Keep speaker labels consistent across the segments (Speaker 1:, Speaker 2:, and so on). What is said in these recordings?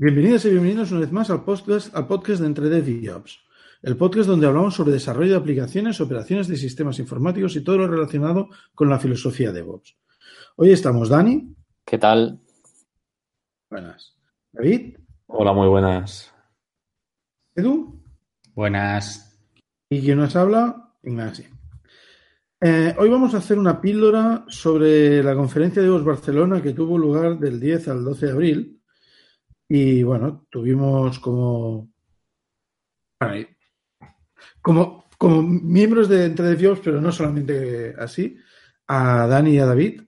Speaker 1: Bienvenidas y bienvenidos una vez más al podcast, al podcast de Entre Dev y Jobs, el podcast donde hablamos sobre desarrollo de aplicaciones, operaciones de sistemas informáticos y todo lo relacionado con la filosofía de DevOps. Hoy estamos Dani.
Speaker 2: ¿Qué tal?
Speaker 1: Buenas. David.
Speaker 3: Hola, muy buenas.
Speaker 1: Edu.
Speaker 4: Buenas.
Speaker 1: Y quien nos habla, Ignacio. Eh, hoy vamos a hacer una píldora sobre la conferencia de DevOps Barcelona que tuvo lugar del 10 al 12 de abril. Y bueno, tuvimos como. Como, como miembros de Entre Dios, pero no solamente así, a Dani y a David.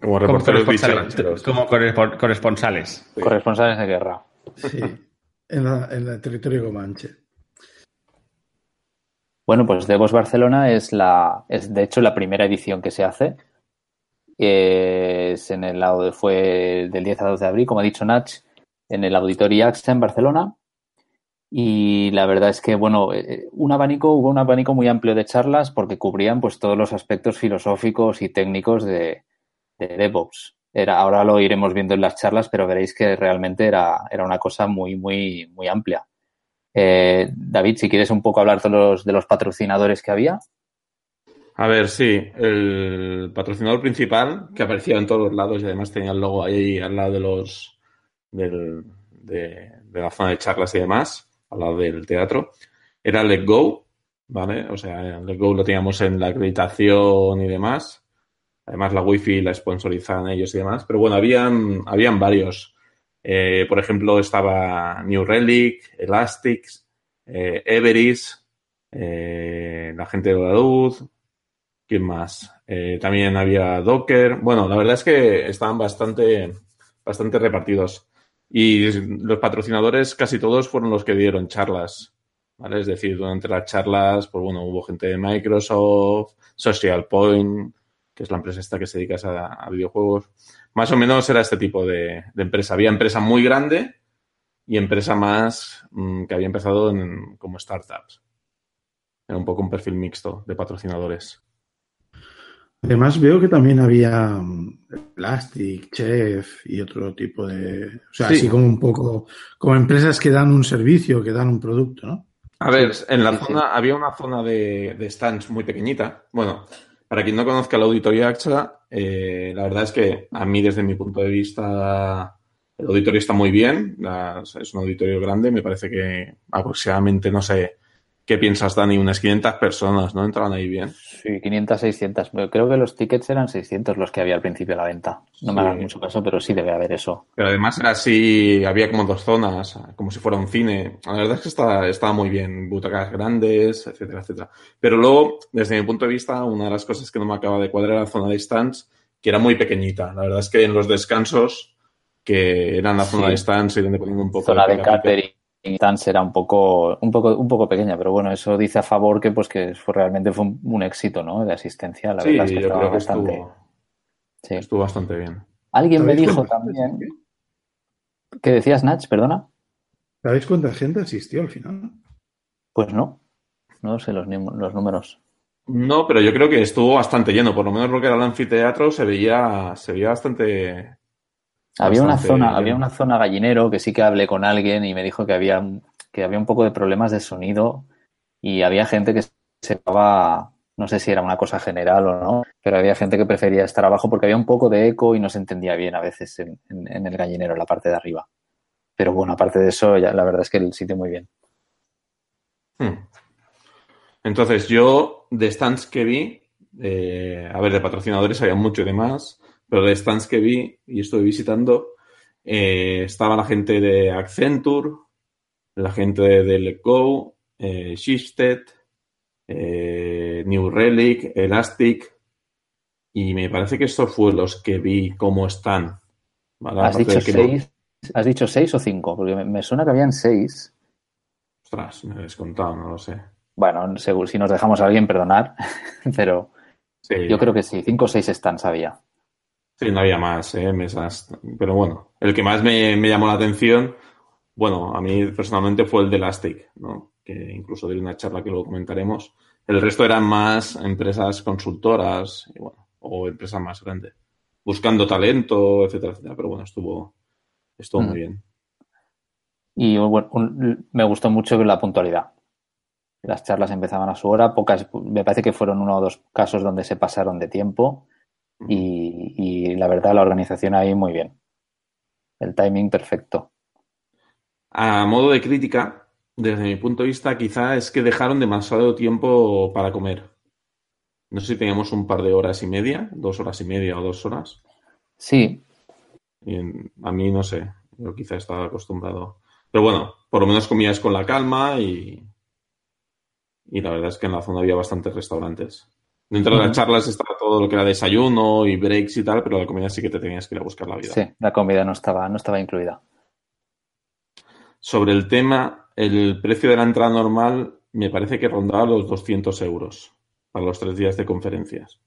Speaker 3: Como reporteros
Speaker 4: corresponsales. Como correspo- corresponsales.
Speaker 2: Corresponsales de guerra.
Speaker 1: Sí, en, la- en el territorio comanche.
Speaker 2: Bueno, pues DevOps Barcelona es la, es de hecho la primera edición que se hace. Es en el lado de, fue del 10 al 12 de abril, como ha dicho Nach, en el Auditorio AXA en Barcelona. Y la verdad es que, bueno, eh, un abanico, hubo un abanico muy amplio de charlas porque cubrían pues todos los aspectos filosóficos y técnicos de, de DevOps. Era, ahora lo iremos viendo en las charlas, pero veréis que realmente era, era una cosa muy, muy, muy amplia. Eh, David, si quieres un poco hablar de los, de los patrocinadores que había.
Speaker 3: A ver, sí, el patrocinador principal, que aparecía en todos los lados y además tenía el logo ahí al lado de los del, de, de la zona de charlas y demás, al lado del teatro, era Let Go, ¿vale? O sea, Let Go lo teníamos en la acreditación y demás. Además, la wifi la sponsorizaban ellos y demás. Pero bueno, habían, habían varios. Eh, por ejemplo, estaba New Relic, Elastics, eh, Everest, eh, la gente de la luz, ¿quién más? Eh, también había Docker. Bueno, la verdad es que estaban bastante, bastante repartidos. Y los patrocinadores casi todos fueron los que dieron charlas. ¿vale? Es decir, durante las charlas, pues bueno, hubo gente de Microsoft, Social Point, que es la empresa esta que se dedica a, videojuegos. Más o menos era este tipo de, de empresa. Había empresa muy grande y empresa más mm, que había empezado en- como startups. Era un poco un perfil mixto de patrocinadores.
Speaker 1: Además, veo que también había mm, Plastic, Chef y otro tipo de. O sea,
Speaker 3: Sí.
Speaker 1: así como un poco. Como empresas que dan un servicio, que dan un producto, ¿no?
Speaker 3: A ver, en la
Speaker 2: sí, sí.
Speaker 3: zona había una zona de, de stands muy pequeñita. Bueno, para quien no conozca la auditoría AXA, eh, la verdad es que a mí, desde mi punto de vista, el auditorio está muy bien. La- es un auditorio grande. Me parece que aproximadamente, no sé, ¿qué piensas, Dani? Unas 500 personas, ¿no? Entraban ahí bien.
Speaker 2: Sí, 500, 600. Pero Creo que los tickets eran 600 los que había al principio de la venta. No me
Speaker 3: Sí.
Speaker 2: hagas mucho caso, pero sí debe haber eso.
Speaker 3: Pero además era así, había como dos zonas, como si fuera un cine. La verdad es que está, estaba muy bien, butacas grandes, etcétera, etcétera. Pero luego, desde mi punto de vista, una de las cosas que no me acaba de cuadrar era la zona de stands, que era muy pequeñita. La verdad es que en los descansos, que eran la zona
Speaker 2: Sí.
Speaker 3: de stands y donde ponían un poco
Speaker 2: Zona de
Speaker 3: pica.
Speaker 2: catering y stands era un poco, un poco, un poco pequeña, pero bueno, eso dice a favor que pues que fue, realmente fue un, un éxito, ¿no? De asistencia. La
Speaker 3: Sí,
Speaker 2: verdad es que
Speaker 3: yo
Speaker 2: estaba
Speaker 3: creo que
Speaker 2: bastante.
Speaker 3: estuvo,
Speaker 2: Sí.
Speaker 3: estuvo bastante bien.
Speaker 2: Alguien me
Speaker 1: ¿Sabéis
Speaker 2: dijo también. ¿Qué decías, Nach? Perdona.
Speaker 1: ¿Sabéis cuánta gente asistió al final?
Speaker 2: Pues no. No sé los, los números.
Speaker 3: No, pero yo creo que estuvo bastante lleno, por lo menos lo que era el anfiteatro se veía, se veía bastante,
Speaker 2: Había una zona, había una zona gallinero que sí que hablé con alguien y me dijo que había, un- que había un poco de problemas de sonido y había gente que se estaba, no sé si era una cosa general o no, pero había gente que prefería estar abajo porque había un poco de eco y no se entendía bien a veces en, en- en el gallinero, en la parte de arriba. Pero bueno, aparte de eso, ya, la verdad es que el sitio muy bien.
Speaker 3: Hmm. Entonces, yo de stands que vi, eh, a ver, de patrocinadores había mucho y demás, pero de stands que vi y estuve visitando, eh, estaba la gente de Accenture, la gente de Let Go, eh, Shifted, eh, New Relic, Elastic, y me parece que estos fueron los que vi cómo están. ¿vale?
Speaker 2: ¿Has dicho
Speaker 3: de no-
Speaker 2: seis? ¿Has dicho seis o cinco? Porque me, me suena que habían seis.
Speaker 3: Ostras, me he descontado, no lo sé.
Speaker 2: Bueno, seguro, si nos dejamos a alguien, perdonar, pero
Speaker 3: Sí.
Speaker 2: yo creo que sí, cinco o seis stands había.
Speaker 3: Sí, no había más ¿eh? mesas. Pero bueno, el que más me, me llamó la atención, bueno, a mí personalmente fue el de Elastic, ¿no? Que incluso di una charla que luego comentaremos. El resto eran más empresas consultoras, y bueno, o empresas más grandes, buscando talento, etcétera, etcétera. Pero bueno, estuvo, Estuvo
Speaker 2: Mm.
Speaker 3: muy bien.
Speaker 2: Y bueno, un- me gustó mucho la puntualidad. Las charlas empezaban a su hora, pocas, me parece que fueron uno o dos casos donde se pasaron de tiempo y, y la verdad la organización ahí muy bien. El timing perfecto.
Speaker 3: A modo de crítica, desde mi punto de vista, quizá es que dejaron demasiado tiempo para comer. No sé si teníamos un par de horas y media, dos horas y media o dos horas.
Speaker 2: Sí,
Speaker 3: Y en- a mí no sé, yo quizá estaba acostumbrado. Pero bueno, por lo menos comías con la calma y, y la verdad es que en la zona había bastantes restaurantes. Dentro de las charlas estaba todo lo que era desayuno y breaks y tal, pero la comida sí que te tenías que ir a buscar la vida.
Speaker 2: sí, la comida no estaba, no estaba incluida.
Speaker 3: Sobre el tema, el precio de la entrada normal me parece que rondaba los 200 euros para los tres días de conferencias.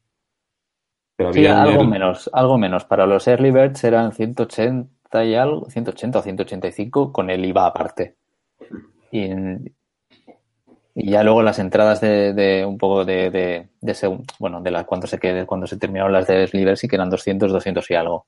Speaker 3: Pero
Speaker 2: Sí, algo
Speaker 3: el-
Speaker 2: menos, algo menos. Para los early birds eran 180 y algo, 180 o 185 con el IVA aparte. Y, y ya luego las entradas de, de un poco de, de, bueno, de la, cuando se quede, cuando se terminaron las de birds sí que eran 200, 200 y algo.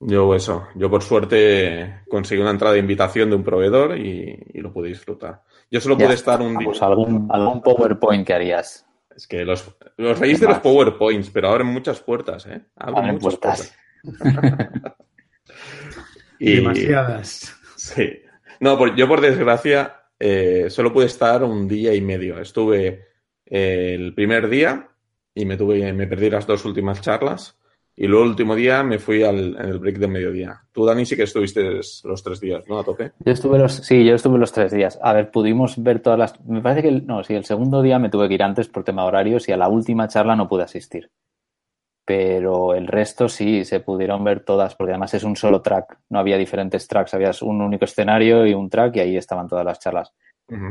Speaker 3: Yo eso, yo por suerte conseguí una entrada de invitación de un proveedor y, y lo pude disfrutar. Yo solo
Speaker 2: Ya,
Speaker 3: pude estar un día.
Speaker 2: Pues algún, algún PowerPoint que harías.
Speaker 3: Es que los, los reís de los. PowerPoints, pero abren muchas puertas, ¿eh? Abren,
Speaker 2: Abren
Speaker 3: muchas
Speaker 2: puertas.
Speaker 3: puertas. Y-
Speaker 1: Demasiadas.
Speaker 3: Sí. No, por- yo por desgracia eh, solo pude estar un día y medio. Estuve eh, el primer día y me tuve, me perdí las dos últimas charlas. Y luego el último día me fui al, en el break del mediodía. Tú, Dani, sí que estuviste los tres días, ¿no? A tope.
Speaker 2: Yo estuve los, sí, yo estuve los tres días. A ver, pudimos ver todas las. Me parece que no, sí, el segundo día me tuve que ir antes por tema de horarios y a la última charla no pude asistir. Pero el resto sí se pudieron ver todas, porque además es un solo track, no había diferentes tracks, había un único escenario y un track y ahí estaban todas las charlas.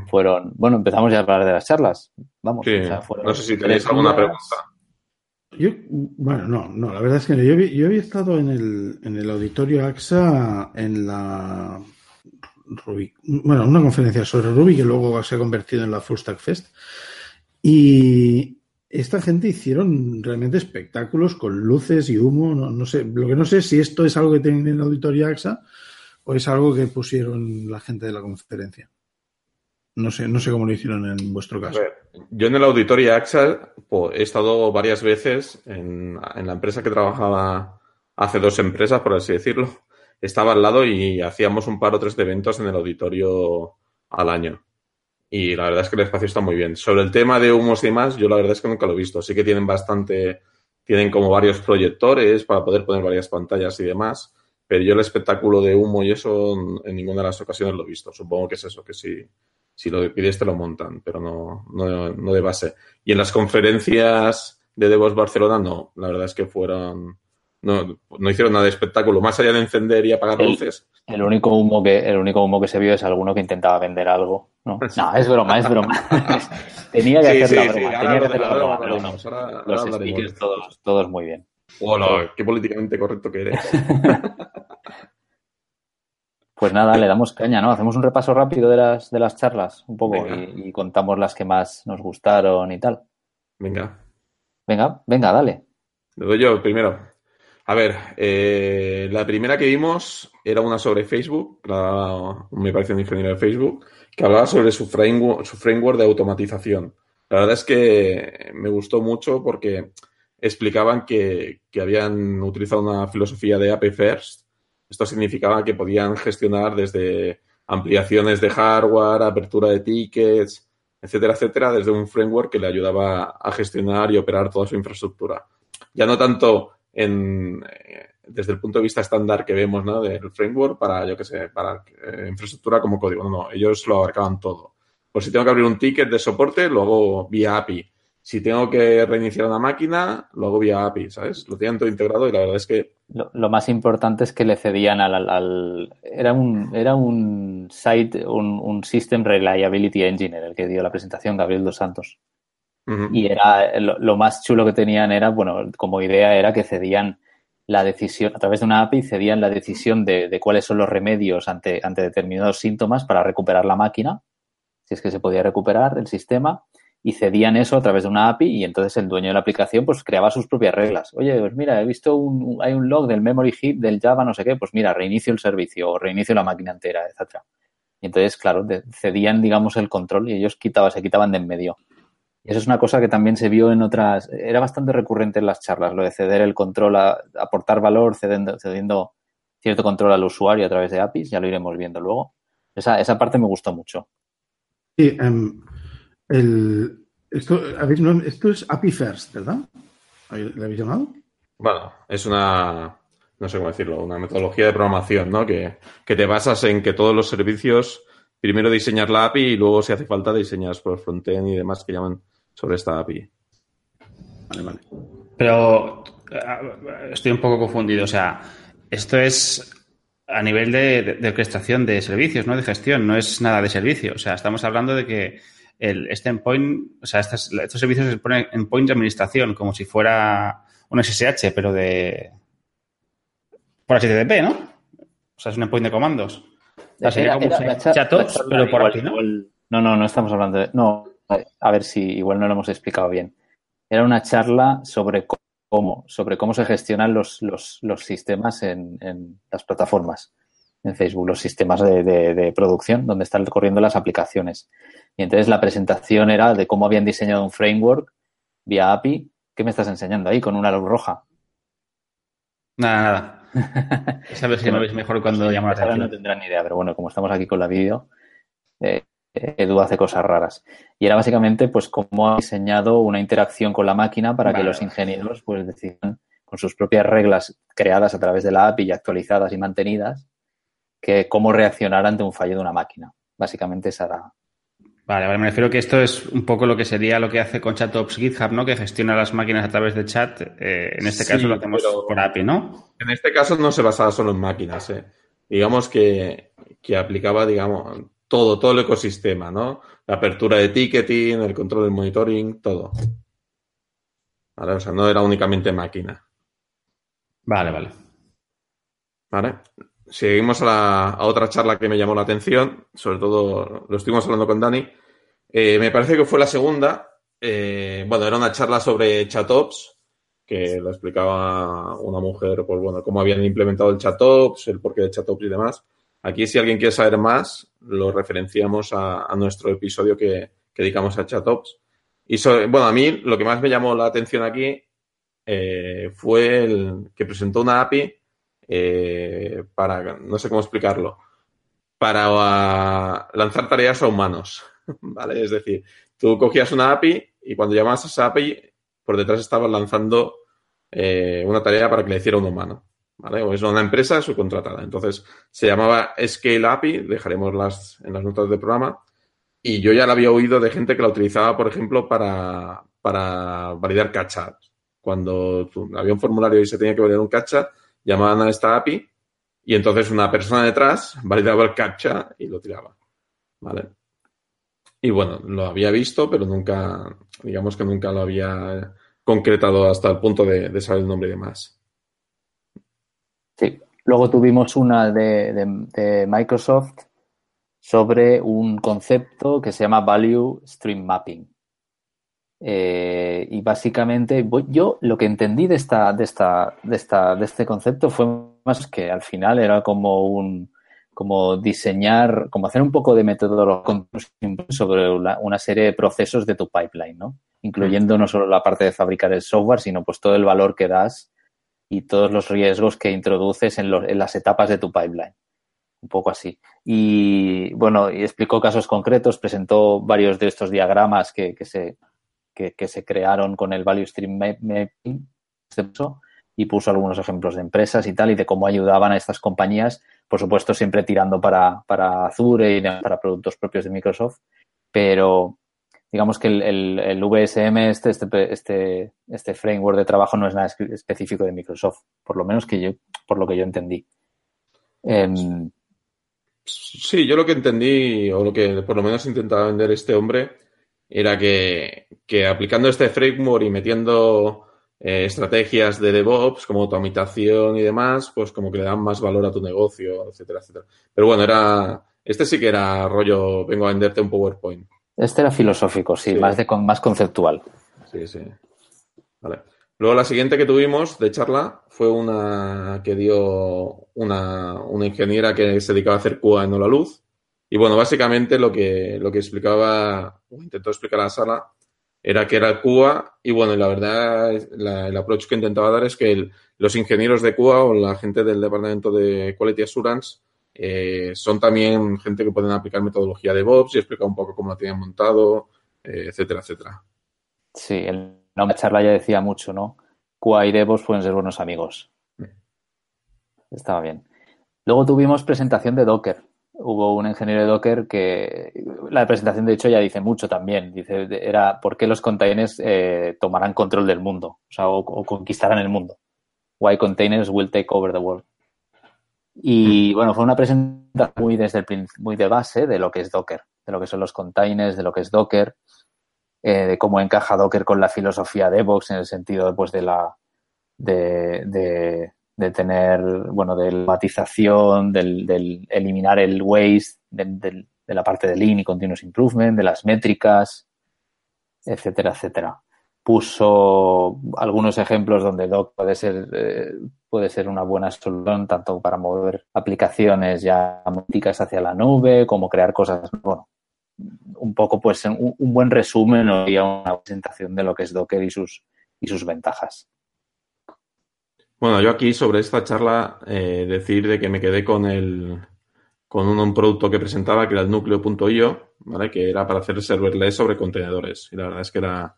Speaker 2: Fueron, bueno, empezamos ya a hablar de las charlas. Vamos,
Speaker 3: Sí.
Speaker 2: o sea, fueron
Speaker 3: No sé si tenéis alguna
Speaker 2: días.
Speaker 3: pregunta.
Speaker 1: Yo, bueno, no, no, la verdad es que no. Yo, había- yo había estado en el, en el auditorio AXA en la Ruby, bueno, una conferencia sobre Ruby que luego se ha convertido en la Full Stack Fest. Y esta gente hicieron realmente espectáculos con luces y humo. No, no sé, lo que no sé es si esto es algo que tienen en el auditorio AXA o es algo que pusieron la gente de la conferencia. No sé, no sé cómo lo hicieron en vuestro caso.
Speaker 3: ver, yo en el auditorio AXA pues, he estado varias veces en, en la empresa que trabajaba hace dos empresas, por así decirlo. Estaba al lado y hacíamos un par o tres de eventos en el auditorio al año. Y la verdad es que el espacio está muy bien. Sobre el tema de humos y demás, yo la verdad es que nunca lo he visto. Sí que tienen bastante, tienen como varios proyectores para poder poner varias pantallas y demás. Pero yo el espectáculo de humo y eso en ninguna de las ocasiones lo he visto. Supongo que es eso, que si, si lo pides te lo montan, pero no, no, no de base. Y en las conferencias de Devos Barcelona, no. La verdad es que fueron. No, no hicieron nada de espectáculo. Más allá de encender y apagar
Speaker 2: El-
Speaker 3: luces.
Speaker 2: El único humo que, el único humo que se vio es alguno que intentaba vender algo. No, no es broma, es broma. tenía que
Speaker 3: Sí,
Speaker 2: hacer
Speaker 3: sí,
Speaker 2: la broma,
Speaker 3: ahora
Speaker 2: tenía que hacer la
Speaker 3: ahora
Speaker 2: broma, pero no.
Speaker 3: hablaremos, ahora- ahora
Speaker 2: Los
Speaker 3: hablaremos.
Speaker 2: speakers todos, todos muy bien.
Speaker 3: Hola, qué políticamente correcto que eres.
Speaker 2: Pues nada, le damos caña, ¿no? Hacemos un repaso rápido de las, de las charlas, un poco, y, y contamos las que más nos gustaron y tal.
Speaker 3: Venga,
Speaker 2: Venga, venga, dale.
Speaker 3: le doy yo primero. A ver, eh, la primera que vimos era una sobre Facebook, me parece un ingeniero de Facebook, que hablaba sobre su framework, su framework de automatización. La verdad es que me gustó mucho porque explicaban que, que habían utilizado una filosofía de API First. Esto significaba que podían gestionar desde ampliaciones de hardware, apertura de tickets, etcétera, etcétera, desde un framework que le ayudaba a gestionar y operar toda su infraestructura. Ya no tanto en, eh, desde el punto de vista estándar que vemos, ¿no? Del framework para, yo qué sé, para eh, infraestructura como código. No, no, ellos lo abarcaban todo. Por si tengo que abrir un ticket de soporte, lo hago vía API. Si tengo que reiniciar una máquina, lo hago vía API, ¿sabes? Lo tenían todo integrado y la verdad es que
Speaker 2: Lo, lo más importante es que le cedían al, al- al- era un era un site, un, un System Reliability Engineer el que dio la presentación, Gabriel dos Santos. Y era lo, más chulo que tenían era, bueno, como idea era que cedían la decisión, a través de una API, cedían la decisión de, de cuáles son los remedios ante, ante determinados síntomas para recuperar la máquina, si es que se podía recuperar el sistema, y cedían eso a través de una API y entonces el dueño de la aplicación pues creaba sus propias reglas. Oye, pues mira, he visto un, hay un log del memory heap del Java no sé qué, pues mira, reinicio el servicio o reinicio la máquina entera, etcétera. Y entonces, claro, cedían, digamos, el control y ellos quitaban, se quitaban de en medio. Y eso es una cosa que también se vio en otras, era bastante recurrente en las charlas, lo de ceder el control, a, aportar valor, cediendo, cediendo cierto control al usuario a través de APIs, ya lo iremos viendo luego. Esa, esa parte me gustó mucho.
Speaker 1: Sí, um, el, esto, esto es API First, ¿verdad? ¿Lo habéis llamado?
Speaker 3: Bueno, es una, no sé cómo decirlo, una metodología de programación, ¿no? Que, que te basas en que todos los servicios, primero diseñas la API y luego, si hace falta, diseñas por frontend y demás que llaman sobre esta API.
Speaker 4: Vale, vale. Pero eh, estoy un poco confundido. O sea, esto es a nivel de, orquestación de servicios, no de gestión, no es nada de servicio. O sea, estamos hablando de que el, este endpoint, o sea, estos servicios se ponen en point de administración, como si fuera un SSH, pero de por HTTP, ¿no? O sea, es un endpoint de comandos. O sería como pero por aquí, ¿no?
Speaker 2: no, no, no estamos hablando de... No, a ver si igual no lo hemos explicado bien. Era una charla sobre cómo, sobre cómo se gestionan los, los, los sistemas en, en, las plataformas, en Facebook, los sistemas de, de, de, producción, donde están corriendo las aplicaciones. Y entonces la presentación era de cómo habían diseñado un framework vía API. ¿Qué me estás enseñando ahí con una luz roja?
Speaker 4: Nada, nada. Sabes que me veis mejor cuando llamo la atención.
Speaker 2: No tendrán ni idea, pero bueno, como estamos aquí con la vídeo, eh, Edu hace cosas raras. Y era básicamente pues cómo ha diseñado una interacción con la máquina para que los ingenieros pues decidan con sus propias reglas creadas a través de la API y actualizadas y mantenidas, que cómo reaccionar ante un fallo de una máquina. Básicamente esa era.
Speaker 4: Vale, vale, me refiero que esto es un poco lo que sería lo que hace con ChatOps GitHub, ¿no? Que gestiona las máquinas a través de chat. Eh, en este caso lo hacemos por API, ¿no?
Speaker 3: En este caso no se basaba solo en máquinas, ¿eh? Digamos que, que aplicaba, digamos, todo, todo el ecosistema, ¿no? La apertura de ticketing, el control del monitoring, todo. ¿Vale? O sea, no era únicamente máquina.
Speaker 4: Vale, vale.
Speaker 3: Vale. Seguimos a, la, a otra charla que me llamó la atención, sobre todo lo estuvimos hablando con Dani. Eh, me parece que fue la segunda. Eh, bueno, era una charla sobre chatops, que lo explicaba una mujer, pues bueno, cómo habían implementado el chatops, el porqué de chatops y demás. Aquí, si alguien quiere saber más, lo referenciamos a, nuestro episodio que, dedicamos a ChatOps. Y bueno, a mí lo que más me llamó la atención aquí eh, fue el que presentó una API eh, para, no sé cómo explicarlo, para lanzar tareas a humanos. ¿Vale? Es decir, tú cogías una API y cuando llamabas a esa API, por detrás estabas lanzando eh, una tarea para que le hiciera un humano. ¿Vale? O es una empresa subcontratada. Entonces, se llamaba Scale API, dejaremos las en las notas del programa. Y yo ya la había oído de gente que la utilizaba, por ejemplo, para, para validar cachas. Cuando había un formulario y se tenía que validar un cacha, llamaban a esta API y entonces una persona detrás validaba el captcha y lo tiraba. ¿Vale? Y bueno, lo había visto, pero nunca, digamos que nunca lo había concretado hasta el punto de, de saber el nombre y demás.
Speaker 2: Sí. Luego tuvimos una de, Microsoft sobre un concepto que se llama Value Stream Mapping. Eh, y básicamente yo lo que entendí de esta, de esta, de esta, de este concepto fue más que al final era como un como diseñar, como hacer un poco de metodología sobre una, una, serie de procesos de tu pipeline, ¿no? Incluyendo no solo la parte de fabricar el software, sino pues todo el valor que das y todos los riesgos que introduces en, en, las etapas de tu pipeline. Un poco así. Y bueno, explicó casos concretos, presentó varios de estos diagramas que, que se, que, se crearon con el Value Stream Mapping y puso algunos ejemplos de empresas y tal y de cómo ayudaban a estas compañías, por supuesto siempre tirando para, para Azure y para productos propios de Microsoft, pero digamos que el, VSM, este, este, este, este framework de trabajo no es nada específico de Microsoft, por lo menos que yo, por lo que yo entendí.
Speaker 3: Em, sí, yo lo que entendí, o lo que por lo menos intentaba vender este hombre, era que, que aplicando este framework y metiendo eh, estrategias de DevOps como automatización y demás, pues como que le dan más valor a tu negocio, etcétera, etcétera. Pero bueno, era, este sí que era rollo, vengo a venderte un PowerPoint.
Speaker 2: Este era filosófico, sí, Más, de, más conceptual.
Speaker 3: Sí, sí. Vale. Luego la siguiente que tuvimos de charla fue una que dio una, una ingeniera que se dedicaba a hacer QA en la luz. Y bueno, básicamente lo que, lo que explicaba, o intentó explicar a la sala, era que era QA y bueno, la verdad, el approach que intentaba dar es que los ingenieros de QA o la gente del departamento de Quality Assurance eh, son también gente que pueden aplicar metodología de DevOps y explicar un poco cómo lo tienen montado, eh, etcétera, etcétera.
Speaker 2: Sí, el nombre de charla ya decía mucho, ¿no? QA y DevOps pueden ser buenos amigos. Estaba bien. Luego tuvimos presentación de Docker. Hubo un ingeniero de Docker que la presentación de hecho ya dice mucho también. Dice, era por qué los containers eh, tomarán control del mundo, o sea, o conquistarán el mundo. Why containers will take over the world. Y bueno, fue una presentación muy desde el muy de base de lo que es Docker, de lo que son los containers, de lo que es Docker, eh, de cómo encaja Docker con la filosofía de Vox en el sentido pues, de la de, de, tener, bueno, de la matización, del, del eliminar el waste, de la parte de Lean y Continuous Improvement, de las métricas, etcétera, etcétera puso algunos ejemplos donde Doc puede ser, eh, puede ser una buena solución tanto para mover aplicaciones ya múltiples hacia la nube como crear cosas, bueno, un poco pues un, buen resumen o una presentación de lo que es Docker y sus, y sus ventajas.
Speaker 3: Bueno, yo aquí sobre esta charla eh, decir de que me quedé con el con un, producto que presentaba que era el núcleo.io, ¿vale? Que era para hacer serverless sobre contenedores. Y la verdad es que era,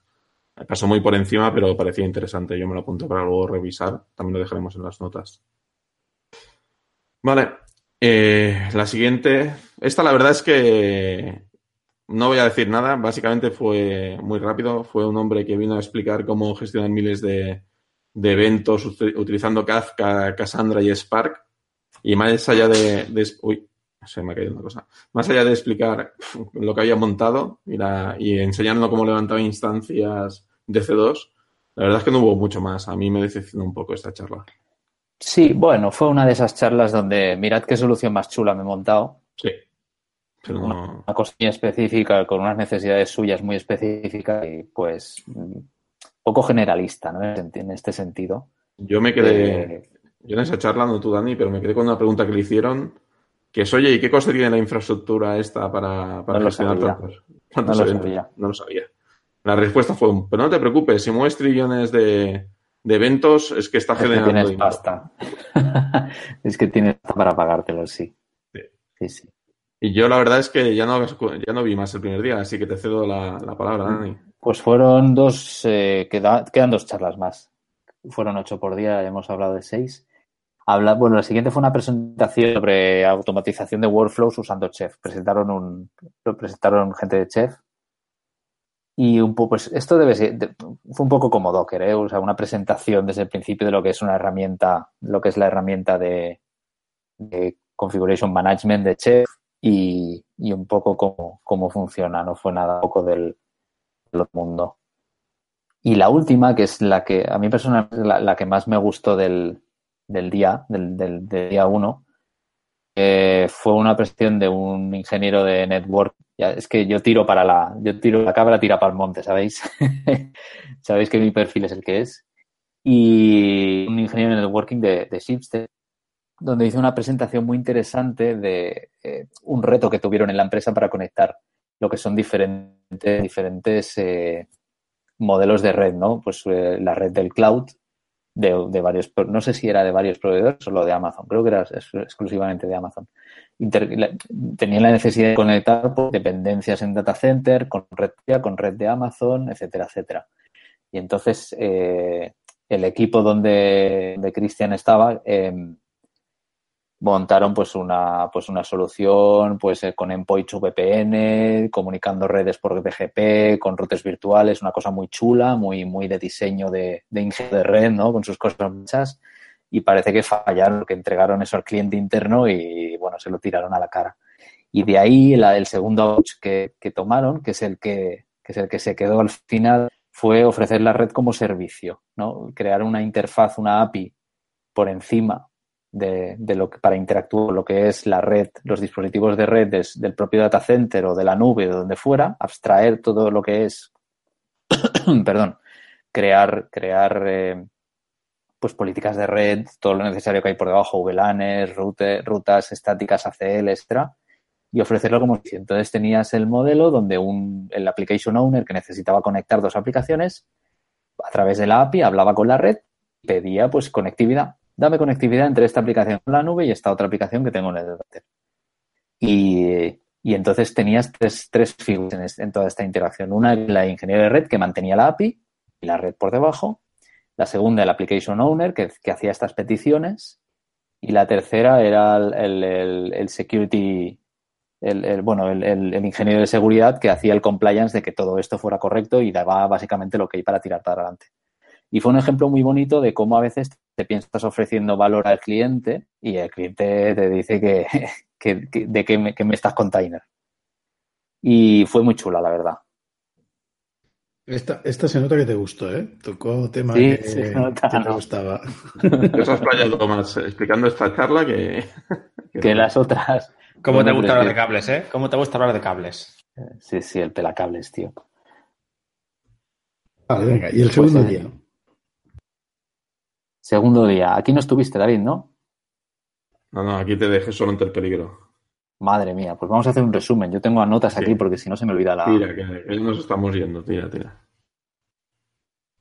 Speaker 3: pasó muy por encima, pero parecía interesante. Yo me lo apunto para luego revisar. También lo dejaremos en las notas. Vale. Eh, la siguiente. Esta la verdad es que no voy a decir nada. Básicamente fue muy rápido. Fue un hombre que vino a explicar cómo gestionar miles de, eventos utilizando Kafka, Cassandra y Spark. Y más allá de, uy, se me ha caído una cosa. Más allá de explicar lo que había montado y, y enseñando cómo levantaba instancias de C2, la verdad es que no hubo mucho más. A mí me decepcionó un poco esta charla.
Speaker 2: Sí, bueno, fue una de esas charlas donde mirad qué solución más chula me he montado.
Speaker 3: Sí.
Speaker 2: Pero una, cosa muy específica, con unas necesidades suyas muy específicas y pues poco generalista, ¿no? En este sentido.
Speaker 3: Yo me quedé, eh, yo en esa charla, no tú, Dani, pero me quedé con una pregunta que le hicieron que es, oye, ¿y qué coste tiene la infraestructura esta para, para gestionar
Speaker 2: tantos, no lo sabía.
Speaker 3: No lo sabía. La respuesta fue, pero no te preocupes, si mueves trillones de, eventos, es que está generando.
Speaker 2: Que tienes pasta. es que tienes para pagártelo, sí. sí. Sí,
Speaker 3: Y yo la verdad es que ya no, ya no vi más el primer día, así que te cedo la, palabra, Dani.
Speaker 2: Pues fueron dos, eh, quedan dos charlas más. Fueron ocho por día, hemos hablado de seis. Habla, bueno, la siguiente fue una presentación sobre automatización de workflows usando Chef. Presentaron un, presentaron gente de Chef. Y un poco, pues esto debe ser, fue un poco como Docker, ¿eh? o sea, una presentación desde el principio de lo que es una herramienta, lo que es la herramienta de, configuration management de Chef y, un poco cómo, cómo funciona, no fue nada poco del, del mundo. Y la última, que es la que a mí personalmente la que más me gustó del, del día, del, del, día uno, fue una presión de un ingeniero de network. Es que yo tiro para la, yo tiro la cabra, tira para el monte, ¿sabéis? Sabéis que mi perfil es el que es. Y un ingeniero de networking de, de donde hizo una presentación muy interesante de eh, un reto que tuvieron en la empresa para conectar lo que son diferentes, eh, modelos de red, ¿no? Pues eh, la red del cloud, de, varios, no sé si era de varios proveedores o lo de Amazon, creo que era exclusivamente de Amazon. tenían la necesidad de conectar dependencias en data center con red, con red de Amazon, etcétera, etcétera. Y entonces eh, el equipo donde, donde Cristian estaba eh, montaron pues una, pues una solución pues eh, con endpoints VPN, comunicando redes por BGP, con routes virtuales, una cosa muy chula, muy, muy de diseño de, de de red, ¿no? Con sus cosas muchas. Y parece que fallaron, que entregaron eso al cliente interno y, bueno, se lo tiraron a la cara. Y de ahí la, el segundo que, que tomaron, que es el que, que es el que se quedó al final, fue ofrecer la red como servicio, ¿no? Crear una interfaz, una API por encima de, lo que, para interactuar con lo que es la red, los dispositivos de red del propio data center o de la nube o donde fuera, abstraer todo lo que es, perdón, crear, crear eh, pues políticas de red, todo lo necesario que hay por debajo, VLANs, rutas estáticas ACL, etcétera, y ofrecerlo como si entonces tenías el modelo donde un, el application owner que necesitaba conectar dos aplicaciones a través de la API hablaba con la red, pedía pues conectividad dame conectividad entre esta aplicación en la nube y esta otra aplicación que tengo en el data y, entonces tenías tres, tres figuras en, toda esta interacción. Una, la ingeniero de red que mantenía la API y la red por debajo. La segunda, el application owner que, hacía estas peticiones. Y la tercera era el, el, el security, el, bueno, el, ingeniero de seguridad que hacía el compliance de que todo esto fuera correcto y daba básicamente lo que hay para tirar para adelante. Y fue un ejemplo muy bonito de cómo a veces te piensas ofreciendo valor al cliente y el cliente te dice que, de qué me, me, estás container. Y fue muy chula, la verdad.
Speaker 1: Esta, esta se nota que te gustó, ¿eh? Tocó tema que, te gustaba.
Speaker 3: Te has playado más explicando esta charla que...
Speaker 2: Que, las otras.
Speaker 4: ¿Cómo te gusta hablar de cables, eh? ¿Cómo te gusta hablar de cables?
Speaker 2: Sí, sí, el pelacables, tío.
Speaker 1: Vale, venga. ¿Y el pues segundo día?
Speaker 2: Segundo día. Aquí no estuviste, David, ¿no?
Speaker 3: No, no, aquí te dejé solo ante el peligro.
Speaker 2: Madre mía, pues vamos a hacer un resumen. Yo tengo notas aquí porque si no se me olvida la.
Speaker 3: Tira, que, nos estamos yendo, tira, tira.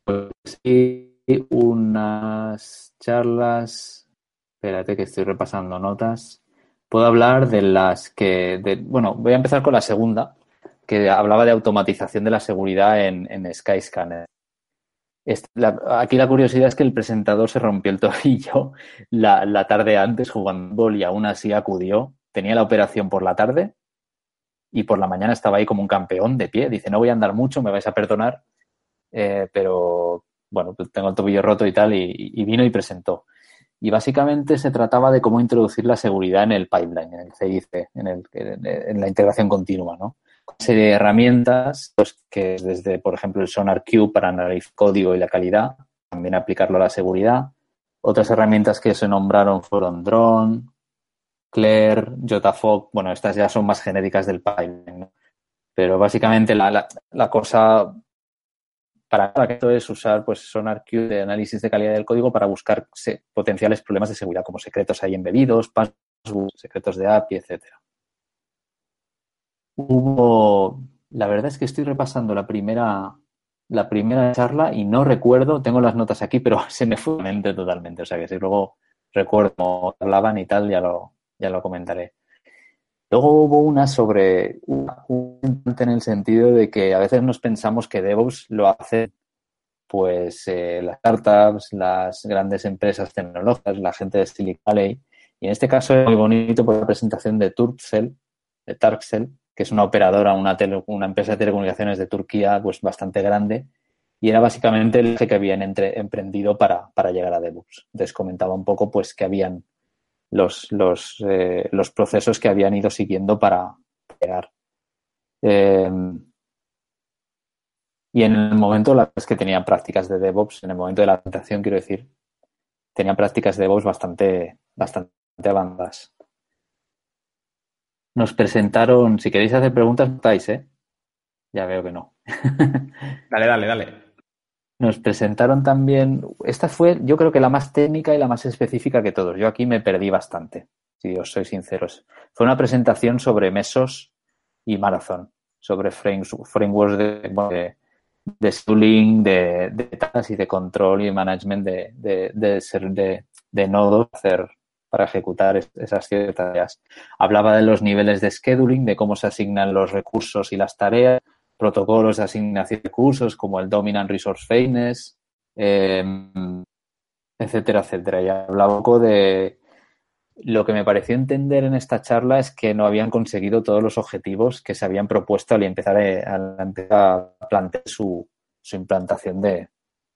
Speaker 2: Pues sí, unas charlas. Espérate que estoy repasando notas. Puedo hablar de las que. bueno, voy a empezar con la segunda, que hablaba de automatización de la seguridad en, en Skyscanner aquí la curiosidad es que el presentador se rompió el tobillo la, tarde antes jugando y aún así acudió. Tenía la operación por la tarde y por la mañana estaba ahí como un campeón de pie. Dice, no voy a andar mucho, me vais a perdonar, eh, pero bueno, pues tengo el tobillo roto y tal, y, vino y presentó. Y básicamente se trataba de cómo introducir la seguridad en el pipeline, en el CIC, en, el, en la integración continua, ¿no? Serie de herramientas, pues, que es desde, por ejemplo, el Sonar Cube para analizar código y la calidad, también aplicarlo a la seguridad. Otras herramientas que se nombraron fueron Drone, Claire, JFOG. Bueno, estas ya son más genéricas del pipeline. Pero básicamente la, la, cosa para esto es usar pues Sonar Cube de análisis de calidad del código para buscar potenciales problemas de seguridad como secretos ahí embebidos, passwords, secretos de API, etcétera hubo, la verdad es que estoy repasando la primera, la primera charla y no recuerdo, tengo las notas aquí, pero se me fue la mente totalmente. O sea que si luego recuerdo cómo hablaban y tal, ya lo, ya lo comentaré. Luego hubo una sobre en el sentido de que a veces nos pensamos que DevOps lo hace pues eh, las startups, las grandes empresas tecnológicas, la gente de Silicon Valley. Y en este caso es muy bonito por la presentación de Turkcell, de Turkcell, que es una operadora, una, una empresa de telecomunicaciones de Turquía, pues bastante grande, y era básicamente el que habían emprendido para, para, llegar a DevOps. Entonces comentaba un poco pues que habían los, los, eh, los procesos que habían ido siguiendo para llegar. Em, y en el momento, la es que tenían prácticas de DevOps, en el momento de la presentación, quiero decir, tenían prácticas de DevOps bastante, bastante avanzadas. Nos presentaron, si queréis hacer preguntas, estáis, ¿eh? Ya veo que no.
Speaker 4: dale, dale, dale.
Speaker 2: Nos presentaron también, esta fue yo creo que la más técnica y la más específica que todos. Yo aquí me perdí bastante, si os soy sinceros. Fue una presentación sobre Mesos y Marathon, sobre frameworks de, de stooling, de, de y de control y management de, de, de, de nodos, hacer para ejecutar esas ciertas tareas. Hablaba de los niveles de scheduling, de cómo se asignan los recursos y las tareas, protocolos de asignación de recursos como el Dominant Resource Fairness, em, etcétera, etcétera. Y hablaba un poco de lo que me pareció entender en esta charla es que no habían conseguido todos los objetivos que se habían propuesto al empezar a, empezar a plantear su, su implantación de,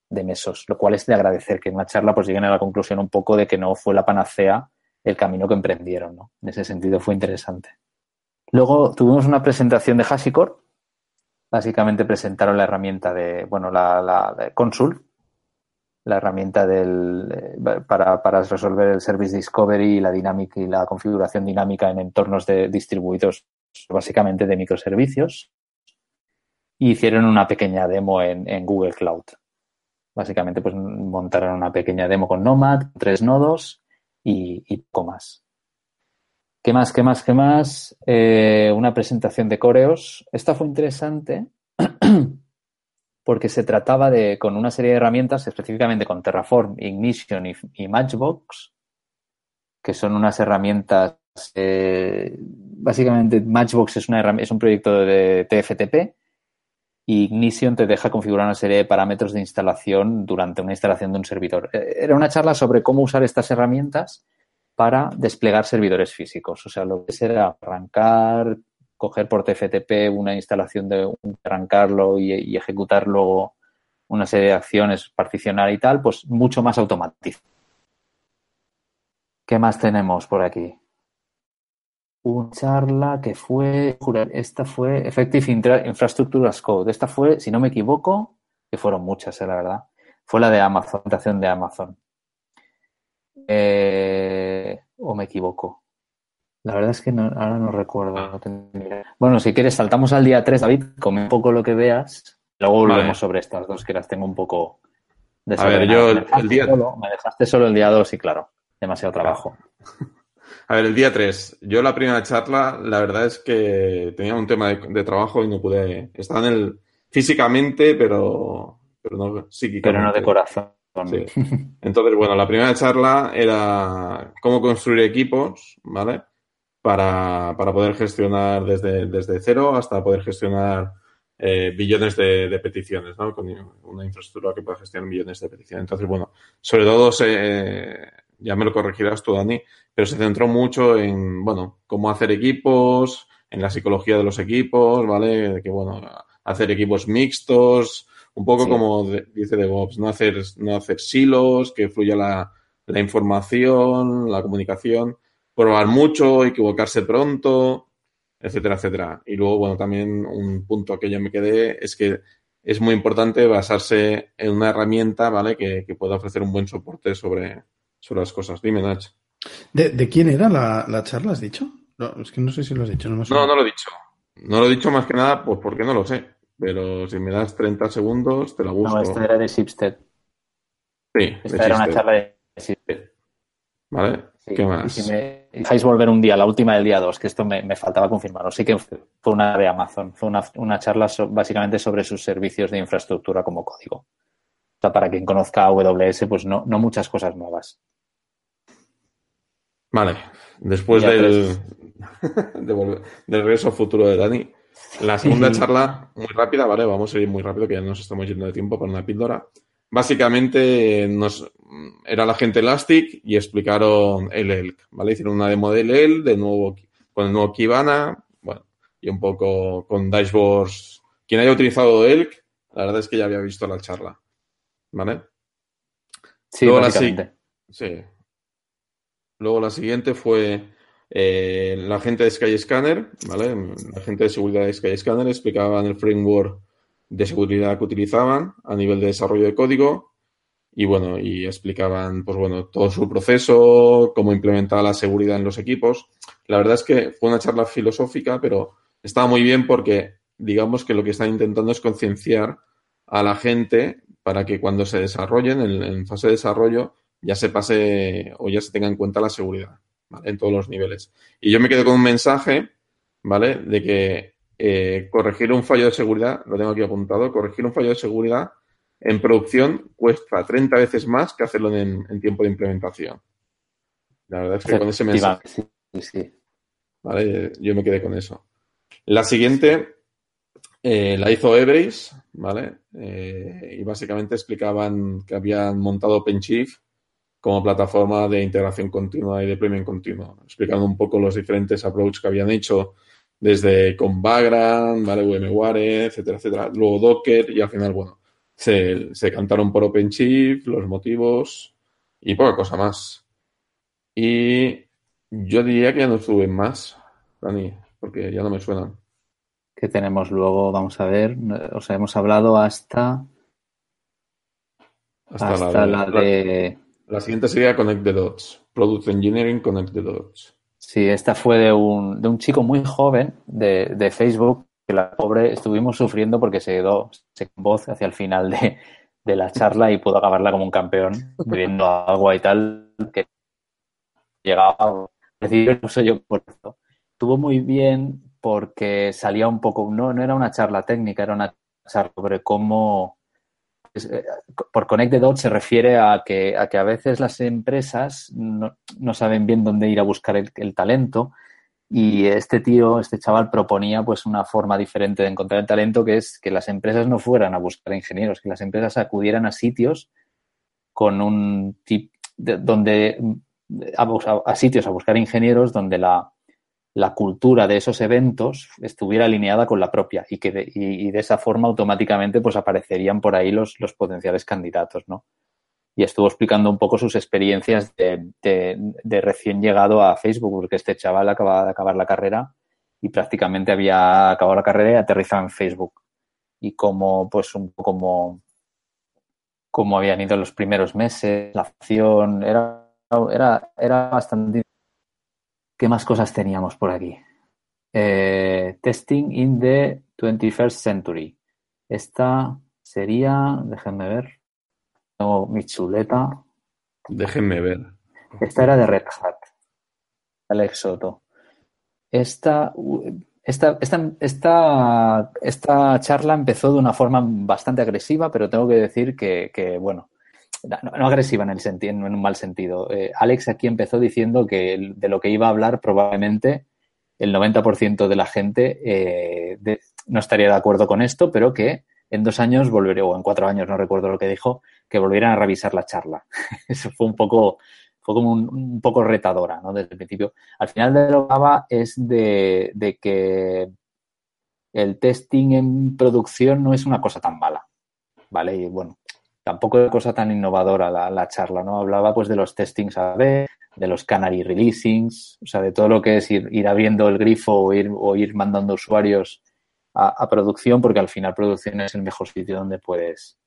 Speaker 2: de mesos, lo cual es de agradecer que en una charla pues lleguen a la conclusión un poco de que no fue la panacea el camino que emprendieron, ¿no? En ese sentido fue interesante. Luego tuvimos una presentación de HashiCorp. Básicamente presentaron la herramienta de, bueno, la, la Consul, la herramienta del, eh, para, para, resolver el Service Discovery y la dinámica y la configuración dinámica en entornos de distribuidos, básicamente de microservicios. Y hicieron una pequeña demo en Google Cloud. Básicamente, pues montaron una pequeña demo con Nomad, tres nodos y, y poco más. ¿Qué más? ¿Qué más? ¿Qué más? Eh, una presentación de coreos. Esta fue interesante porque se trataba de, con una serie de herramientas, específicamente con Terraform, Ignition y, Matchbox, que son unas herramientas, eh, básicamente Matchbox es, una es un proyecto de TFTP y Ignition te deja configurar una serie de parámetros de instalación durante una instalación de un servidor. Eh, era una charla sobre cómo usar estas herramientas para desplegar servidores físicos. O sea, lo que será arrancar, coger por TFTP una instalación de un, arrancarlo y, ejecutar luego una serie de acciones, particionar y tal, pues mucho más automatizado. ¿Qué más tenemos por aquí? Una charla que fue, esta fue Effective Infrastructure as Code. Esta fue, si no me equivoco, que fueron muchas, eh, la verdad, fue la de Amazon, presentación de Amazon. Eh, ¿O me equivoco? La verdad es que ahora no recuerdo. Bueno, si quieres, saltamos al día 3, David, come un poco lo que veas. Luego volvemos sobre estas dos que las tengo un poco
Speaker 3: A ver, yo el, día.
Speaker 2: me dejaste solo el día 2 y claro, demasiado trabajo.
Speaker 3: A ver, el día 3. Yo la primera charla, la verdad es que tenía un tema de, trabajo y no pude. Estaba en el. físicamente, pero. Pero no psíquicamente.
Speaker 2: Pero no de corazón.
Speaker 3: Entonces, bueno, la primera charla era cómo construir equipos, ¿vale? Para, poder gestionar desde, desde cero hasta poder gestionar eh, billones de, peticiones, ¿no? Con una infraestructura que pueda gestionar millones de peticiones. Entonces, bueno, sobre todo se, ya me lo corregirás tú, Dani, pero se centró mucho en, bueno, cómo hacer equipos, en la psicología de los equipos, ¿vale? Que, bueno, hacer equipos mixtos, un poco como dice DevOps, no hacer, no hacer silos, que fluya la, la información, la comunicación, probar mucho, equivocarse pronto, etcétera, etcétera. Y luego, bueno, también un punto que yo me quedé es que es muy importante basarse en una herramienta, ¿vale? Que, que pueda ofrecer un buen soporte sobre, sobre las cosas. Dime, Nach.
Speaker 1: ¿De, ¿De, quién era la, la, charla, has dicho? No, es que no sé si lo has dicho. No,
Speaker 3: no, no lo he dicho. No lo he dicho más que nada pues porque no lo sé. Pero si me das 30 segundos, te la busco.
Speaker 2: No, esta era de Shipstead.
Speaker 3: Sí,
Speaker 2: esta era una charla de Shipstead.
Speaker 3: ¿Vale? ¿Qué más?
Speaker 2: si me dejáis volver un día, la última del día 2, que esto me, me faltaba confirmar. Sí que fue una de Amazon. Fue una, una charla básicamente sobre sus servicios de infraestructura como código. O sea, para quien conozca AWS, pues no, no muchas cosas nuevas.
Speaker 3: Vale. Después del, del regreso futuro de Dani, la segunda charla, muy rápida, ¿vale? Vamos a ir muy rápido, que ya nos estamos yendo de tiempo para una píldora. Básicamente nos, era la gente Elastic y explicaron el ELK, ¿vale? Hicieron una demo del ELK, de nuevo, con el nuevo Kibana, bueno, y un poco con dashboards. Quien haya utilizado ELK, la verdad es que ya había visto la charla, ¿vale?
Speaker 2: Sí, Luego básicamente.
Speaker 3: sí. Luego la siguiente fue eh, la gente de Skyscanner, ¿vale? La gente de seguridad de Skyscanner explicaban el framework de seguridad que utilizaban a nivel de desarrollo de código y bueno, y explicaban pues bueno, todo su proceso, cómo implementar la seguridad en los equipos. La verdad es que fue una charla filosófica, pero estaba muy bien porque digamos que lo que están intentando es concienciar a la gente para que cuando se desarrollen en fase de desarrollo ya se pase o ya se tenga en cuenta la seguridad. En todos los niveles. Y yo me quedo con un mensaje, ¿vale? De que eh, corregir un fallo de seguridad, lo tengo aquí apuntado, corregir un fallo de seguridad en producción cuesta 30 veces más que hacerlo en, tiempo de implementación. La verdad es que con ese mensaje. ¿Vale? Yo me quedé con eso. La siguiente eh, la hizo Everest, ¿vale? Eh, y básicamente explicaban que habían montado OpenShift como plataforma de integración continua y de premium continuo, explicando un poco los diferentes approaches que habían hecho desde con Vagrant, ¿vale? VMware, etcétera, etcétera. Luego Docker y al final, bueno, se, se cantaron por OpenShift, los motivos y poca cosa más. Y yo diría que ya no estuve más, Dani, porque ya no me suenan.
Speaker 2: ¿Qué tenemos luego? Vamos a ver. O sea, hemos hablado hasta hasta, la, de...
Speaker 3: La, siguiente sería Connect the Dots. Product Engineering Connect the Dots.
Speaker 2: Sí, esta fue de un, de un chico muy joven de, de Facebook que la pobre estuvimos sufriendo porque se quedó sin voz hacia el final de, de la charla y pudo acabarla como un campeón, bebiendo agua y tal, que llegaba a decir, no soy yo por eso. Estuvo muy bien porque salía un poco, no, no era una charla técnica, era una charla sobre cómo, eh, por Connect the Dots se refiere a que, a que a veces las empresas no, no saben bien dónde ir a buscar el, el talento y este tío, este chaval proponía pues una forma diferente de encontrar el talento que es que las empresas no fueran a buscar ingenieros, que las empresas acudieran a sitios con un tip donde a, sitios a buscar ingenieros donde la, la, cultura de esos eventos estuviera alineada con la propia y que de, y, de esa forma automáticamente pues aparecerían por ahí los, los potenciales candidatos, ¿no? y estuvo explicando un poco sus experiencias de, de, recién llegado a Facebook, porque este chaval acababa de acabar la carrera y prácticamente había acabado la carrera y aterrizado en Facebook. Y como, pues, un como, como habían ido los primeros meses, la acción, era, era, era bastante. ¿Qué más cosas teníamos por aquí? Eh, testing in the 21st century. Esta sería, déjenme ver, tengo mi chuleta.
Speaker 3: Déjenme ver.
Speaker 2: Esta era de Red Hat. Alex Soto. Esta, esta, esta, esta, esta charla empezó de una forma bastante agresiva, pero tengo que decir que, que bueno, no, agresiva en, el sentido, en un mal sentido. Eh, Alex aquí empezó diciendo que de lo que iba a hablar probablemente el 90% de la gente eh, no estaría de acuerdo con esto, pero que en dos años volveré, o en cuatro años, no recuerdo lo que dijo, que volvieran a revisar la charla. Eso fue un poco, fue como un, poco retadora, ¿no? Desde el principio. Al final de lo que hablaba es de, de, que el testing en producción no es una cosa tan mala, ¿vale? Y bueno, tampoco es cosa tan innovadora la, la charla, ¿no? Hablaba pues de los testings a ver, de los canary releasings, o sea, de todo lo que es ir, ir abriendo el grifo o ir, o ir mandando usuarios a, producción, porque al final producción es el mejor sitio donde puedes,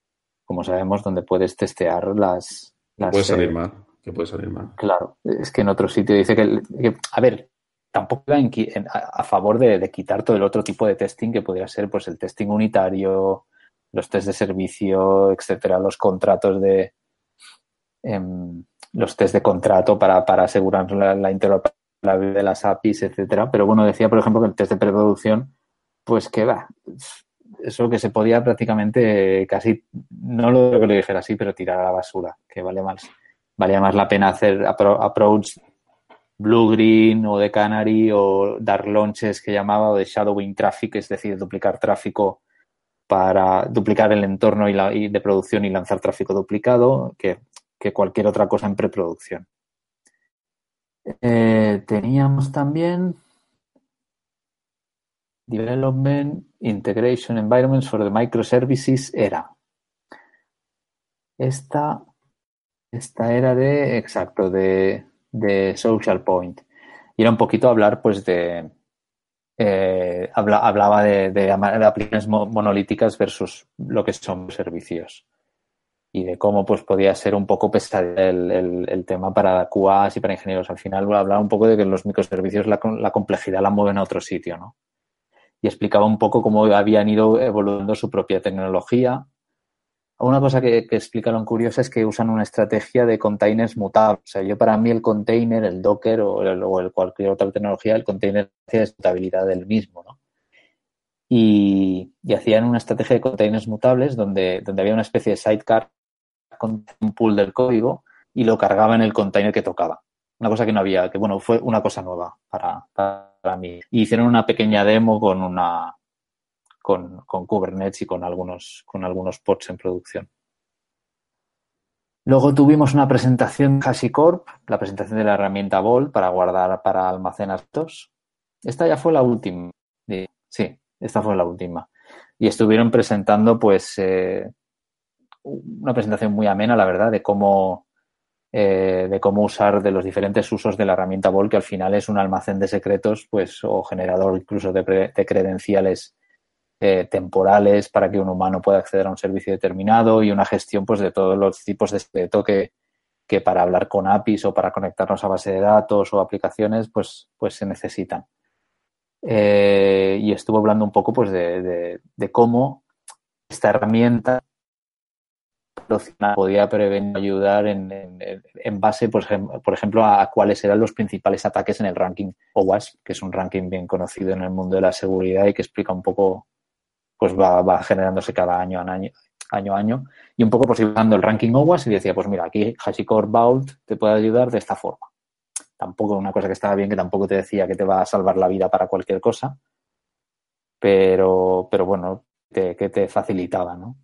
Speaker 2: como sabemos, donde puedes testear las... las
Speaker 3: puede salir mal, que puede salir mal.
Speaker 2: Claro, es que en otro sitio dice que, a ver, tampoco en, a, favor de, quitar todo el otro tipo de testing que podría ser pues el testing unitario, los test de servicio, etcétera, los contratos de em, los test de contrato para, para asegurar la, la interoperabilidad de las APIs, etcétera. Pero bueno, decía, por ejemplo, que el test de preproducción pues que va, eso que se podía prácticamente casi, no lo que le dijera así, pero tirar a la basura, que vale más, valía más la pena hacer approach blue green o de canary o dar launches que llamaba o de shadowing traffic, es decir, duplicar tráfico para duplicar el entorno y, la, de producción y lanzar tráfico duplicado que, cualquier otra cosa en preproducción. Eh, teníamos también Development Integration Environments for the Microservices era. Esta, esta era de, exacto, de, de Social Point. Y era un poquito hablar, pues, de. Eh, hablaba de, de, aplicaciones monolíticas versus lo que son servicios. Y de cómo, pues, podía ser un poco pesado el, el, tema para QAs y para ingenieros. Al final hablaba un poco de que los microservicios la, la complejidad la mueven a otro sitio, ¿no? y explicaba un poco cómo habían ido evolucionando su propia tecnología. Una cosa que, explicaron curiosa es que usan una estrategia de containers mutables. O sea, yo para mí el container, el Docker o, el, cualquier otra tecnología, el container es mutabilidad del mismo, ¿no? Y, hacían una estrategia de containers mutables donde, donde había una especie de sidecar con un pool del código y lo cargaba en el container que tocaba. Una cosa que no había, que bueno, fue una cosa nueva para para mí. Y hicieron una pequeña demo con una con, con Kubernetes y con algunos, con algunos pods en producción. Luego tuvimos una presentación de HashiCorp, la presentación de la herramienta Vault para guardar, para almacenar datos. Esta ya fue la última. Sí, esta fue la última. Y estuvieron presentando, pues, eh, una presentación muy amena, la verdad, de cómo, eh, de cómo usar de los diferentes usos de la herramienta Vault, que al final es un almacén de secretos, pues, o generador incluso de, credenciales eh, temporales para que un humano pueda acceder a un servicio determinado y una gestión pues de todos los tipos de secreto que, para hablar con APIs o para conectarnos a base de datos o aplicaciones pues, pues se necesitan. Eh, y estuvo hablando un poco pues de, de cómo esta herramienta podía prevenir, ayudar en, en, base, por ejemplo, por ejemplo, a cuáles eran los principales ataques en el ranking OWASP, que es un ranking bien conocido en el mundo de la seguridad y que explica un poco, pues va, generándose cada año año, año año, y un poco pues dando el ranking OWASP y decía, pues mira, aquí HashiCorp Vault te puede ayudar de esta forma. Tampoco una cosa que estaba bien, que tampoco te decía que te va a salvar la vida para cualquier cosa, pero, pero bueno, que te facilitaba, ¿no?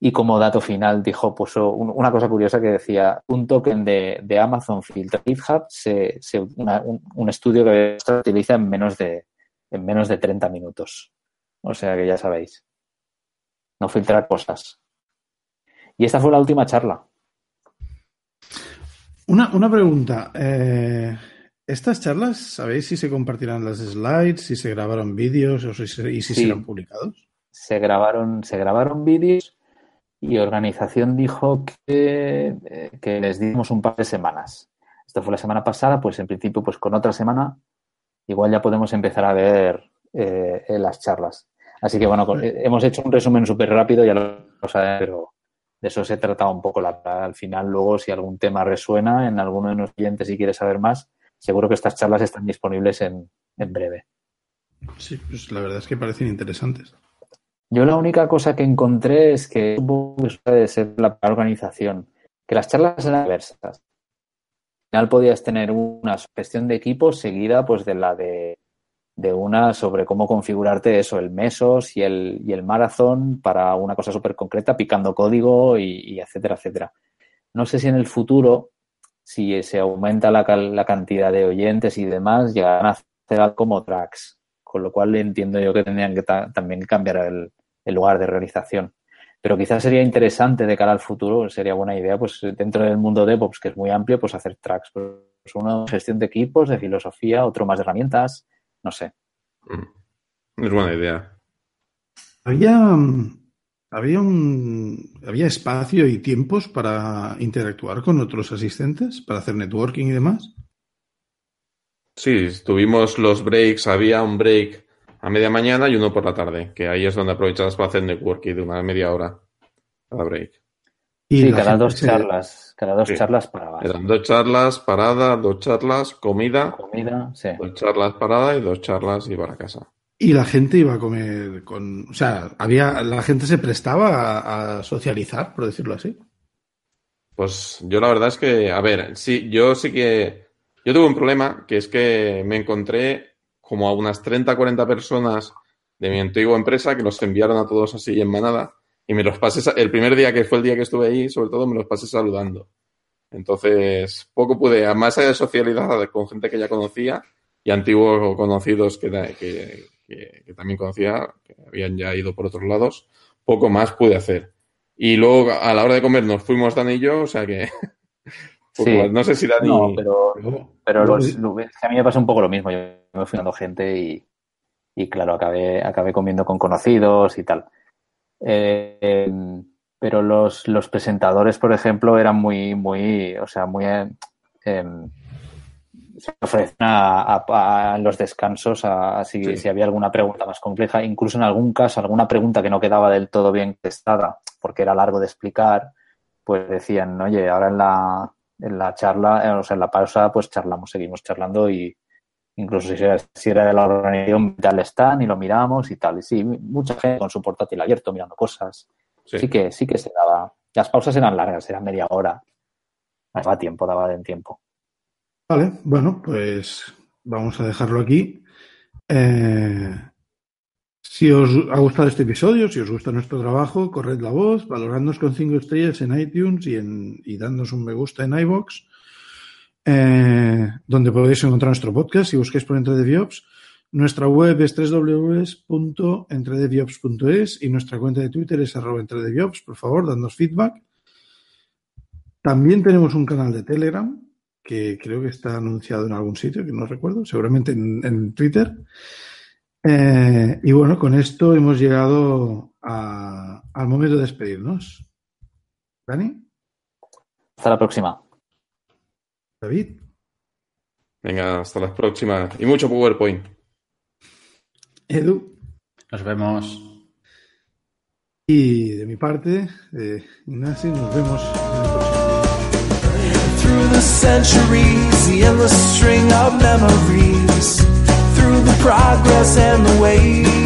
Speaker 2: Y como dato final dijo, puso una cosa curiosa que decía, un token de, de Amazon filtra GitHub, se, se un, estudio que se utiliza en menos, de, en menos de 30 minutos. O sea que ya sabéis, no filtrar cosas. Y esta fue la última charla.
Speaker 1: Una, una pregunta. Eh, ¿Estas charlas, sabéis si se compartirán las slides, si se grabaron vídeos o si, y si serán publicados?
Speaker 2: Se grabaron, se grabaron vídeos y organización dijo que, eh, que, les dimos un par de semanas. Esto fue la semana pasada, pues en principio, pues con otra semana, igual ya podemos empezar a ver eh, las charlas. Así que bueno, hemos hecho un resumen súper rápido, ya lo saben, pero de eso se trataba un poco la, al final. Luego, si algún tema resuena en alguno de nuestros clientes y quiere saber más, seguro que estas charlas están disponibles en, en breve.
Speaker 1: Sí, pues la verdad es que parecen interesantes.
Speaker 2: Yo la única cosa que encontré es que supongo que puede ser la organización, que las charlas eran diversas. Al final podías tener una gestión de equipos seguida pues de la de, de una sobre cómo configurarte eso, el mesos y el, y el maratón para una cosa súper concreta, picando código y, etcétera, etcétera. No sé si en el futuro, si se aumenta la, la cantidad de oyentes y demás, llegarán a hacer algo como tracks con lo cual entiendo yo que tendrían que también cambiar el, lugar de realización. Pero quizás sería interesante de cara al futuro, sería buena idea, pues dentro del mundo de DevOps, que es muy amplio, pues hacer tracks. Pues uno gestión de equipos, de filosofía, otro más de herramientas, no sé.
Speaker 3: Mm. Es buena idea.
Speaker 1: Había, había, un, había espacio y tiempos para interactuar con otros asistentes, para hacer networking y demás.
Speaker 3: Sí, tuvimos los breaks, había un break a media mañana y uno por la tarde, que ahí es donde aprovechabas para hacer networking de una media hora cada break.
Speaker 2: Y sí, cada dos charlas, cada dos charlas paradas.
Speaker 3: Eran dos charlas, parada, dos charlas, comida,
Speaker 2: comida, sí.
Speaker 3: dos charlas parada y dos charlas y para casa.
Speaker 1: Y la gente iba a comer con, o sea, había, la gente se prestaba a, a socializar, por decirlo así.
Speaker 3: Pues yo la verdad es que, a ver, sí, yo sí que yo tuve un problema, que es que me encontré como a unas 30, 40 personas de mi antigua empresa que los enviaron a todos así en manada y me los pasé, el primer día que fue el día que estuve ahí, sobre todo me los pasé saludando. Entonces, poco pude, más allá de socialidad con gente que ya conocía y antiguos conocidos que, que, que, también conocía, que habían ya ido por otros lados, poco más pude hacer. Y luego, a la hora de comer, nos fuimos Dan y yo, o sea que
Speaker 2: Sí.
Speaker 3: No sé si Dani.
Speaker 2: No, pero, pero los, a mí me pasa un poco lo mismo. Yo me fui dando gente y, y claro, acabé, acabé comiendo con conocidos y tal. Eh, pero los, los presentadores, por ejemplo, eran muy, muy, o sea, muy. Em, se ofrecen a, a, los descansos a, si, sí. si, había alguna pregunta más compleja, incluso en algún caso, alguna pregunta que no quedaba del todo bien contestada, porque era largo de explicar, pues decían, oye, ahora en la, en la charla, eh, o sea, en la pausa, pues charlamos, seguimos charlando y incluso si era, si era de la organización, tal están y lo miramos y tal. Y sí, mucha gente con su portátil abierto mirando cosas. Sí. sí, que, sí que se daba. Las pausas eran largas, eran media hora. Daba tiempo, daba en tiempo.
Speaker 1: Vale, bueno, pues vamos a dejarlo aquí. Eh, si os ha gustado este episodio, si os gusta nuestro trabajo, corred la voz, valorándonos con 5 estrellas en iTunes y, en, y dándonos un me gusta en iBox, eh, donde podéis encontrar nuestro podcast si busquáis por Entre DevOps. Nuestra web es www.entredeviops.es y nuestra cuenta de Twitter es arroba entredeviops. Por favor, dadnos feedback. También tenemos un canal de Telegram que creo que está anunciado en algún sitio, que no recuerdo, seguramente en, en Twitter. Eh, y bueno, con esto hemos llegado al momento de despedirnos. Dani.
Speaker 2: Hasta la próxima.
Speaker 1: David.
Speaker 3: Venga, hasta la próxima. Y mucho PowerPoint.
Speaker 1: Edu.
Speaker 4: Nos vemos.
Speaker 1: Y de mi parte, eh, Ignacio, nos vemos en el próximo.
Speaker 5: Through the centuries, the endless string of memories, through the progress and the waste.